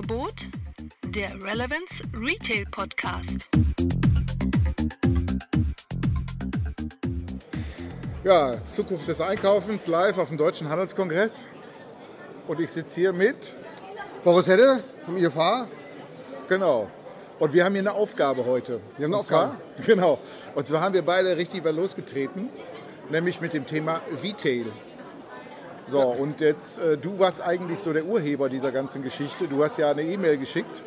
Angebot der Relevance Retail Podcast. Ja, Zukunft des Einkaufens live auf dem Deutschen Handelskongress. Und ich sitze hier mit. Boris Hedde vom IFA. Genau. Und wir haben hier eine Aufgabe heute. Wir haben eine Und zwar- Aufgabe. Genau. Und zwar haben wir beide richtig mal losgetreten, nämlich mit dem Thema Retail. So, und jetzt, äh, du warst eigentlich so der Urheber dieser ganzen Geschichte. Du hast ja eine E-Mail geschickt.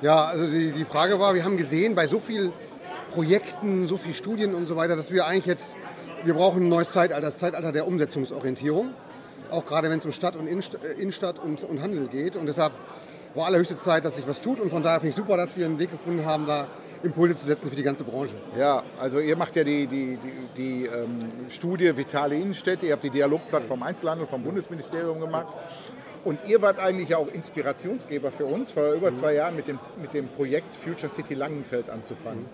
Ja, also die, die Frage war, wir haben gesehen, bei so vielen Projekten, so vielen Studien und so weiter, dass wir eigentlich jetzt, wir brauchen ein neues Zeitalter, das Zeitalter der Umsetzungsorientierung. Auch gerade wenn es um Stadt und Innenst- äh, Innenstadt und, und Handel geht. Und deshalb war allerhöchste Zeit, dass sich was tut. Und von daher finde ich super, dass wir einen Weg gefunden haben, da Impulse zu setzen für die ganze Branche. Ja, also ihr macht ja die, die, die, die ähm, Studie Vitale Innenstädte, ihr habt die Dialogplattform Einzelhandel vom Bundesministerium gemacht. Und ihr wart eigentlich auch Inspirationsgeber für uns, vor über zwei Jahren mit dem, mit dem Projekt Future City Langenfeld anzufangen. Ne,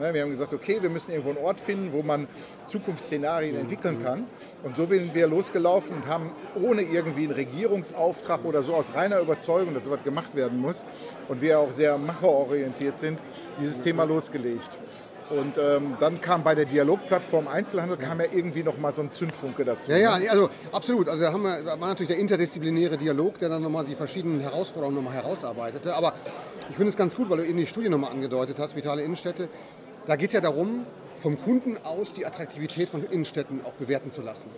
wir haben gesagt, okay, wir müssen irgendwo einen Ort finden, wo man Zukunftsszenarien entwickeln kann. Und so sind wir losgelaufen und haben ohne irgendwie einen Regierungsauftrag oder so aus reiner Überzeugung, dass sowas gemacht werden muss und wir auch sehr macherorientiert sind, dieses Thema losgelegt. Und ähm, dann kam bei der Dialogplattform Einzelhandel kam ja irgendwie noch mal so ein Zündfunke dazu. Ja, ja, ne? also absolut. Also da, haben wir, da war natürlich der interdisziplinäre Dialog, der dann nochmal die verschiedenen Herausforderungen nochmal herausarbeitete. Aber ich finde es ganz gut, weil du eben die Studie nochmal angedeutet hast, Vitale Innenstädte. Da geht es ja darum, vom Kunden aus die Attraktivität von Innenstädten auch bewerten zu lassen.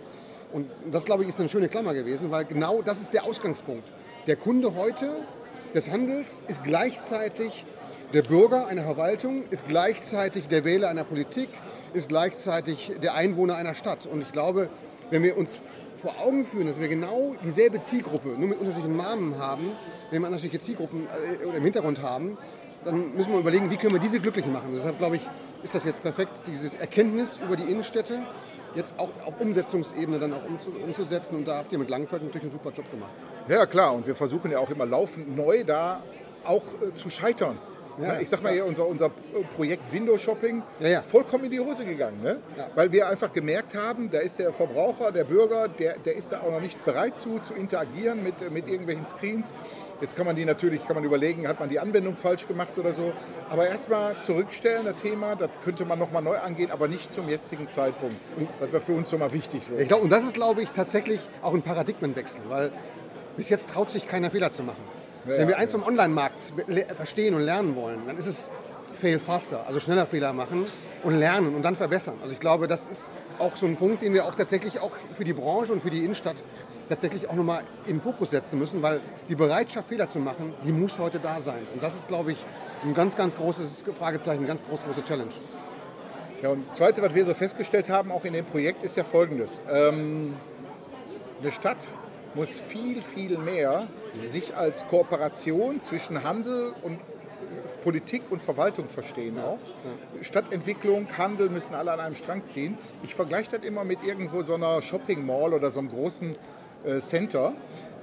Und das, glaube ich, ist eine schöne Klammer gewesen, weil genau das ist der Ausgangspunkt. Der Kunde heute des Handels ist gleichzeitig der Bürger einer Verwaltung, ist gleichzeitig der Wähler einer Politik, ist gleichzeitig der Einwohner einer Stadt. Und ich glaube, wenn wir uns vor Augen führen, dass wir genau dieselbe Zielgruppe, nur mit unterschiedlichen Namen haben, wenn wir unterschiedliche Zielgruppen äh, im Hintergrund haben, dann müssen wir überlegen, wie können wir diese glücklich machen. Deshalb glaube ich, ist das jetzt perfekt, diese Erkenntnis über die Innenstädte jetzt auch auf Umsetzungsebene dann auch umzu, umzusetzen. Und da habt ihr mit Langfeld natürlich einen super Job gemacht. Ja, klar. Und wir versuchen ja auch immer laufend neu da auch äh, zu scheitern. Ja, Ne, ich sag mal hier, unser, unser Projekt Window Shopping Ja, ja. vollkommen in die Hose gegangen. Ne? Weil wir einfach gemerkt haben, da ist der Verbraucher, der Bürger, der, der ist da auch noch nicht bereit zu, zu interagieren mit, mit irgendwelchen Screens. Jetzt kann man die natürlich, kann man überlegen, hat man die Anwendung falsch gemacht oder so. Aber erstmal zurückstellen, das Thema, das könnte man nochmal neu angehen, aber nicht zum jetzigen Zeitpunkt. Und das war für uns so mal wichtig. So. Ich glaube, und das ist, glaube ich, tatsächlich auch ein Paradigmenwechsel, weil bis jetzt traut sich keiner Fehler zu machen. Ja, Wenn wir eins vom Online-Markt verstehen und lernen wollen, dann ist es fail faster, also schneller Fehler machen und lernen und dann verbessern. Also ich glaube, das ist auch so ein Punkt, den wir auch tatsächlich auch für die Branche und für die Innenstadt tatsächlich auch nochmal in den Fokus setzen müssen, weil die Bereitschaft, Fehler zu machen, die muss heute da sein. Und das ist, glaube ich, ein ganz, ganz großes Fragezeichen, eine ganz groß, große Challenge. Ja, und das Zweite, was wir so festgestellt haben, auch in dem Projekt, ist ja folgendes. Ähm, eine Stadt muss viel, viel mehr sich als Kooperation zwischen Handel und Politik und Verwaltung verstehen auch. Stadtentwicklung, Handel müssen alle an einem Strang ziehen. Ich vergleiche das immer mit irgendwo so einer Shopping Mall oder so einem großen äh, Center,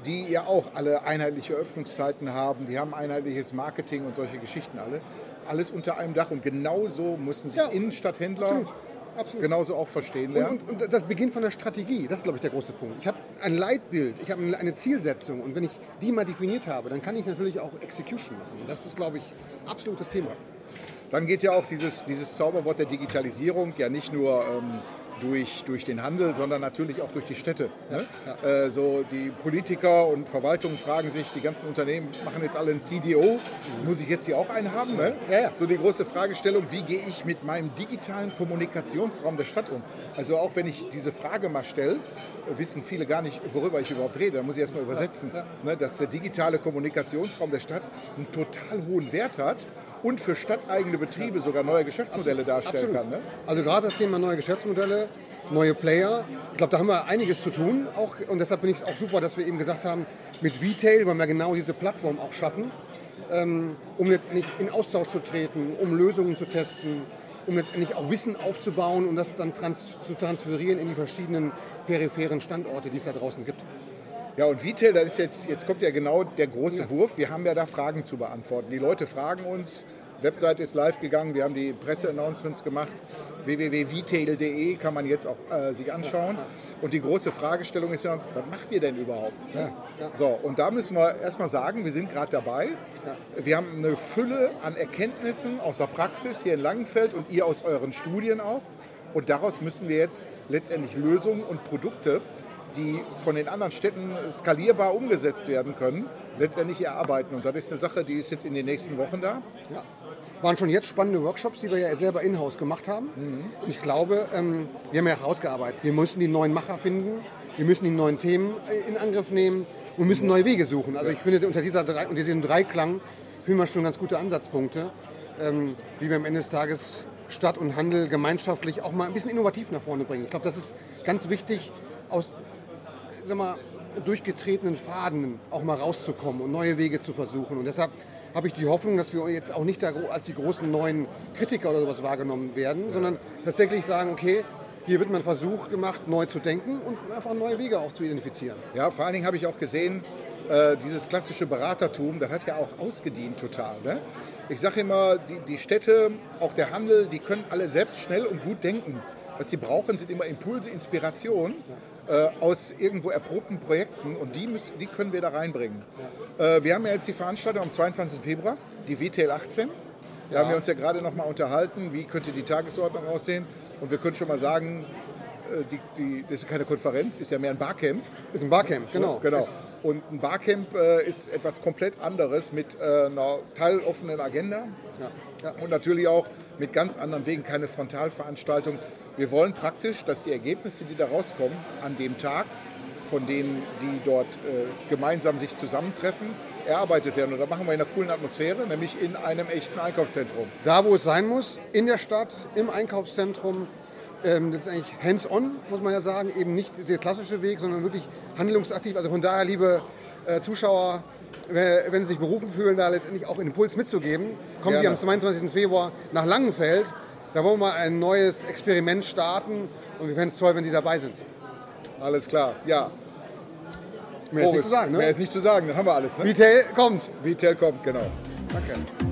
die ja auch alle einheitliche Öffnungszeiten haben, die haben einheitliches Marketing und solche Geschichten alle. Alles unter einem Dach und genauso müssen sich Ja, Innenstadthändler absolut, absolut. genauso auch verstehen lernen. Und, und, und das beginnt von der Strategie. Das ist, glaube ich, der große Punkt. Ich habe ein Leitbild, ich habe eine Zielsetzung. Und wenn ich die mal definiert habe, dann kann ich natürlich auch Execution machen. Und das ist, glaube ich, absolut das Thema. Dann geht ja auch dieses, dieses Zauberwort der Digitalisierung ja nicht nur ähm, durch, durch den Handel, sondern natürlich auch durch die Städte. Ne? Äh, so die Politiker und Verwaltungen fragen sich, die ganzen Unternehmen machen jetzt alle ein CDO, muss ich jetzt hier auch einen haben? Ne? Ja, ja. So die große Fragestellung, wie gehe ich mit meinem digitalen Kommunikationsraum der Stadt um? Also auch wenn ich diese Frage mal stelle, wissen viele gar nicht, worüber ich überhaupt rede. Da muss ich erstmal übersetzen, Ne? dass der digitale Kommunikationsraum der Stadt einen total hohen Wert hat und für stadteigene Betriebe sogar neue Geschäftsmodelle darstellen kann. Ne? Also gerade das Thema neue Geschäftsmodelle, neue Player. Ich glaube, da haben wir einiges zu tun. Auch, und deshalb finde ich es auch super, dass wir eben gesagt haben, mit Retail wollen wir genau diese Plattform auch schaffen, ähm, um letztendlich in Austausch zu treten, um Lösungen zu testen, um letztendlich auch Wissen aufzubauen und das dann trans zu transferieren in die verschiedenen peripheren Standorte, die es da draußen gibt. Ja, und Vitel, das ist jetzt, jetzt kommt ja genau der große Wurf. Wir haben ja da Fragen zu beantworten. Die Leute fragen uns, Webseite ist live gegangen, wir haben die Presseannouncements gemacht. www.vtail.de kann man jetzt auch äh, sich anschauen. Und die große Fragestellung ist ja, was macht ihr denn überhaupt? Ne? So, und da müssen wir erstmal sagen, wir sind gerade dabei. Wir haben eine Fülle an Erkenntnissen aus der Praxis hier in Langenfeld und ihr aus euren Studien auch. Und daraus müssen wir jetzt letztendlich Lösungen und Produkte, die von den anderen Städten skalierbar umgesetzt werden können, letztendlich erarbeiten. Und das ist eine Sache, die ist jetzt in den nächsten Wochen da. Ja. Waren schon jetzt spannende Workshops, die wir ja selber in-house gemacht haben. Und ich glaube, ähm, wir haben ja herausgearbeitet. Wir müssen die neuen Macher finden, wir müssen die neuen Themen äh, in Angriff nehmen und müssen neue Wege suchen. Also ich finde, unter, dieser, unter diesem Dreiklang finden wir schon ganz gute Ansatzpunkte, ähm, wie wir am Ende des Tages Stadt und Handel gemeinschaftlich auch mal ein bisschen innovativ nach vorne bringen. Ich glaube, das ist ganz wichtig, aus sag mal, durchgetretenen Faden auch mal rauszukommen und neue Wege zu versuchen. Und deshalb habe ich die Hoffnung, dass wir jetzt auch nicht als die großen neuen Kritiker oder sowas wahrgenommen werden, sondern tatsächlich sagen, okay, hier wird mal ein Versuch gemacht, neu zu denken und einfach neue Wege auch zu identifizieren. Ja, vor allen Dingen habe ich auch gesehen, äh, dieses klassische Beratertum, das hat ja auch ausgedient total. Ne? Ich sage immer, die, die Städte, auch der Handel, die können alle selbst schnell und gut denken. Was sie brauchen, sind immer Impulse, Inspiration äh, aus irgendwo erprobten Projekten und die, müssen, die können wir da reinbringen. Äh, wir haben ja jetzt die Veranstaltung am 22. Februar, die WTL 18. Da haben wir uns ja gerade noch mal unterhalten, wie könnte die Tagesordnung aussehen. Und wir können schon mal sagen, äh, die, die, das ist keine Konferenz, ist ja mehr ein Barcamp. Ist ein Barcamp, genau. genau. Und ein Barcamp äh, ist etwas komplett anderes mit äh, einer teiloffenen Agenda Ja, ja. und natürlich auch mit ganz anderen Wegen, keine Frontalveranstaltung. Wir wollen praktisch, dass die Ergebnisse, die da rauskommen, an dem Tag, von denen, die dort äh, gemeinsam sich zusammentreffen, erarbeitet werden. Und das machen wir in einer coolen Atmosphäre, nämlich in einem echten Einkaufszentrum. Da, wo es sein muss, in der Stadt, im Einkaufszentrum, ähm, letztendlich hands-on, muss man ja sagen, eben nicht der klassische Weg, sondern wirklich handlungsaktiv. Also von daher, liebe äh, Zuschauer, wenn Sie sich berufen fühlen, da letztendlich auch einen Impuls mitzugeben, kommen Sie Gerne. am 22. Februar nach Langenfeld. Da wollen wir mal ein neues Experiment starten und wir fänden es toll, wenn Sie dabei sind. Alles klar, ja. Mehr ist nicht Boris, zu sagen, Mehr ne? ist nicht zu sagen, dann haben wir alles. Ne? Vitel kommt. Vitel kommt, genau. Danke.